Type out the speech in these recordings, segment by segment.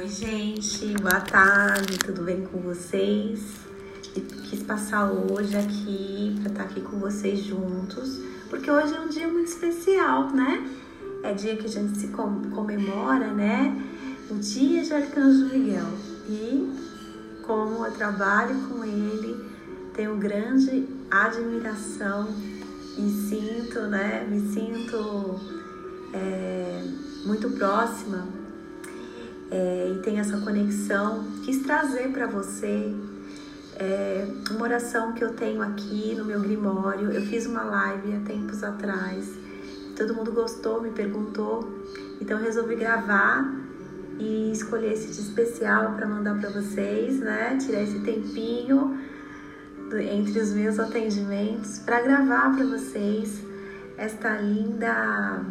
Oi, gente, boa tarde, tudo bem com vocês? Quis passar hoje aqui para estar tá aqui com vocês juntos, porque hoje é um dia muito especial, né? É dia que a gente se comemora, né? O dia de Arcanjo Miguel. E como eu trabalho com ele, tenho grande admiração e sinto, né? Me sinto é, muito próxima é, e tem essa conexão, quis trazer para você é, uma oração que eu tenho aqui no meu grimório. Eu fiz uma live há tempos atrás, todo mundo gostou, me perguntou, então resolvi gravar e escolher esse dia especial para mandar para vocês, né? Tirar esse tempinho entre os meus atendimentos para gravar para vocês esta linda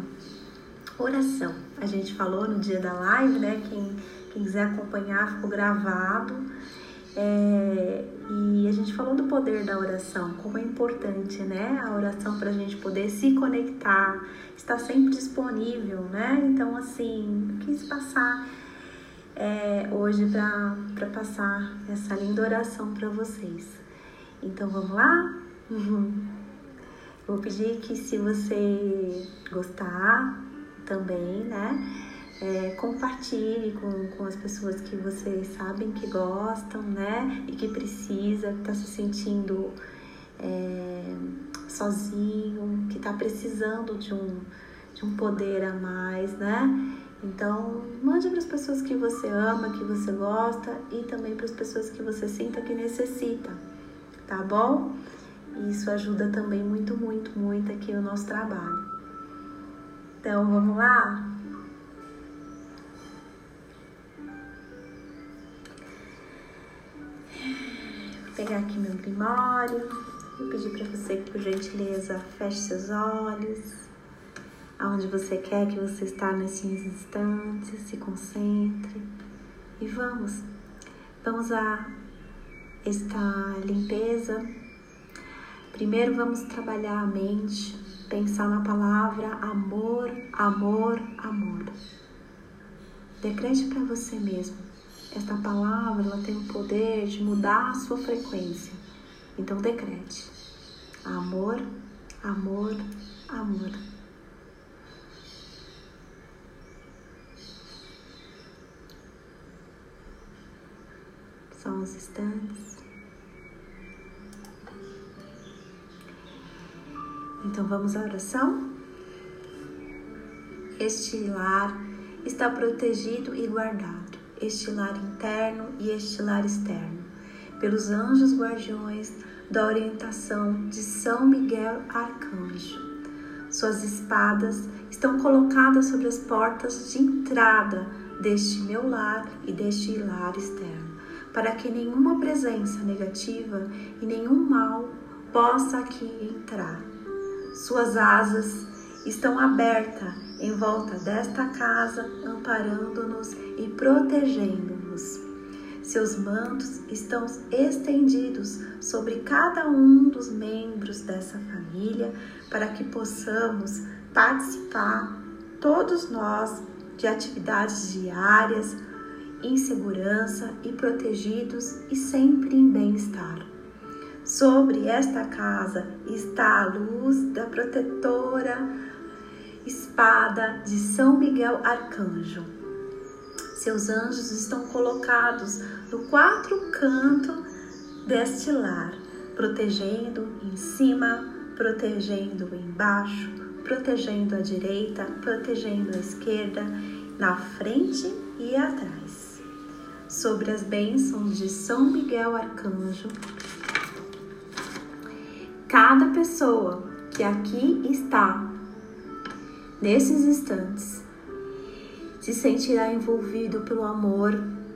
oração. A gente falou no dia da live, né? Quem, quem quiser acompanhar, ficou gravado. É, e a gente falou do poder da oração, como é importante, né? A oração para a gente poder se conectar, está sempre disponível, né? Então, assim, quis passar é, hoje para passar essa linda oração para vocês. Então, vamos lá? Uhum. Vou pedir que, se você gostar, também, né? É, compartilhe com, com as pessoas que vocês sabem que gostam, né? E que precisa, que está se sentindo é, sozinho, que está precisando de um, de um poder a mais, né? Então, mande para as pessoas que você ama, que você gosta e também para as pessoas que você sinta que necessita, tá bom? Isso ajuda também muito, muito, muito aqui no nosso trabalho. Então vamos lá? Vou pegar aqui meu grimório. Vou pedir para você que, por gentileza, feche seus olhos. Aonde você quer que você está nesses instantes, se concentre. E vamos. Vamos a esta limpeza. Primeiro vamos trabalhar a mente pensar na palavra amor, amor, amor. Decrete para você mesmo. Esta palavra ela tem o poder de mudar a sua frequência. Então decrete. Amor, amor, amor. São os instantes. Então vamos à oração? Este lar está protegido e guardado, este lar interno e este lar externo, pelos anjos guardiões da orientação de São Miguel Arcanjo. Suas espadas estão colocadas sobre as portas de entrada deste meu lar e deste lar externo, para que nenhuma presença negativa e nenhum mal possa aqui entrar suas asas estão abertas em volta desta casa, amparando-nos e protegendo-nos. Seus mantos estão estendidos sobre cada um dos membros dessa família para que possamos participar, todos nós, de atividades diárias, em segurança e protegidos e sempre em bem-estar. Sobre esta casa está a luz da protetora espada de São Miguel Arcanjo. Seus anjos estão colocados no quatro canto deste lar, protegendo em cima, protegendo embaixo, protegendo a direita, protegendo a esquerda, na frente e atrás. Sobre as bênçãos de São Miguel Arcanjo, cada pessoa que aqui está, nesses instantes, se sentirá envolvido pelo amor,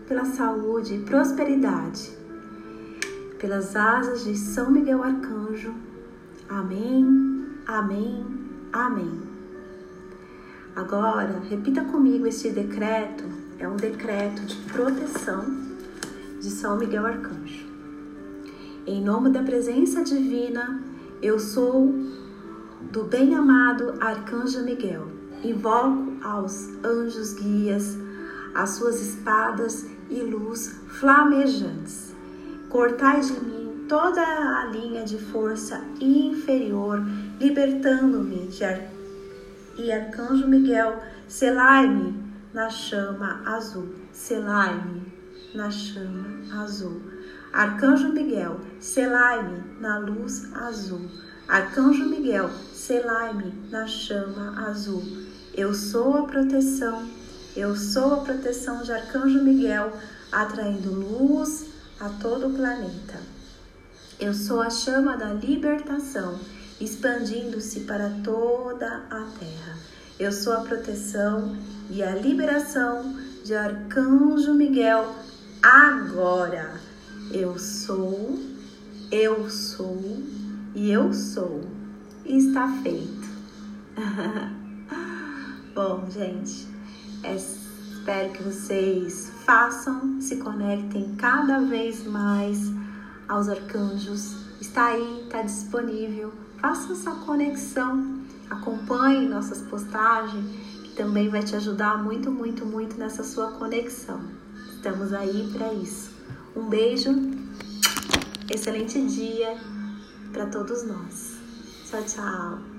pela saúde e prosperidade, pelas asas de São Miguel Arcanjo. Amém, amém, amém. Agora, repita comigo este decreto, é um decreto de proteção de São Miguel Arcanjo. Em nome da presença divina, eu sou do bem-amado Arcanjo Miguel. Invoco aos anjos guias, as suas espadas e luz flamejantes. Cortai de mim toda a linha de força inferior, libertando-me de ar... e Arcanjo Miguel, selai-me na chama azul, selai-me na chama azul. Arcanjo Miguel, selai-me na luz azul. Arcanjo Miguel, selai-me na chama azul. Eu sou a proteção, eu sou a proteção de Arcanjo Miguel, atraindo luz a todo o planeta. Eu sou a chama da libertação, expandindo-se para toda a terra. Eu sou a proteção e a liberação de Arcanjo Miguel agora. Eu sou, eu sou e eu sou. E está feito. Bom, gente, é, espero que vocês façam, se conectem cada vez mais aos arcanjos. Está aí, está disponível. Faça essa conexão. Acompanhe nossas postagens, que também vai te ajudar muito, muito, muito nessa sua conexão. Estamos aí para isso. Um beijo, excelente dia para todos nós. Tchau, tchau.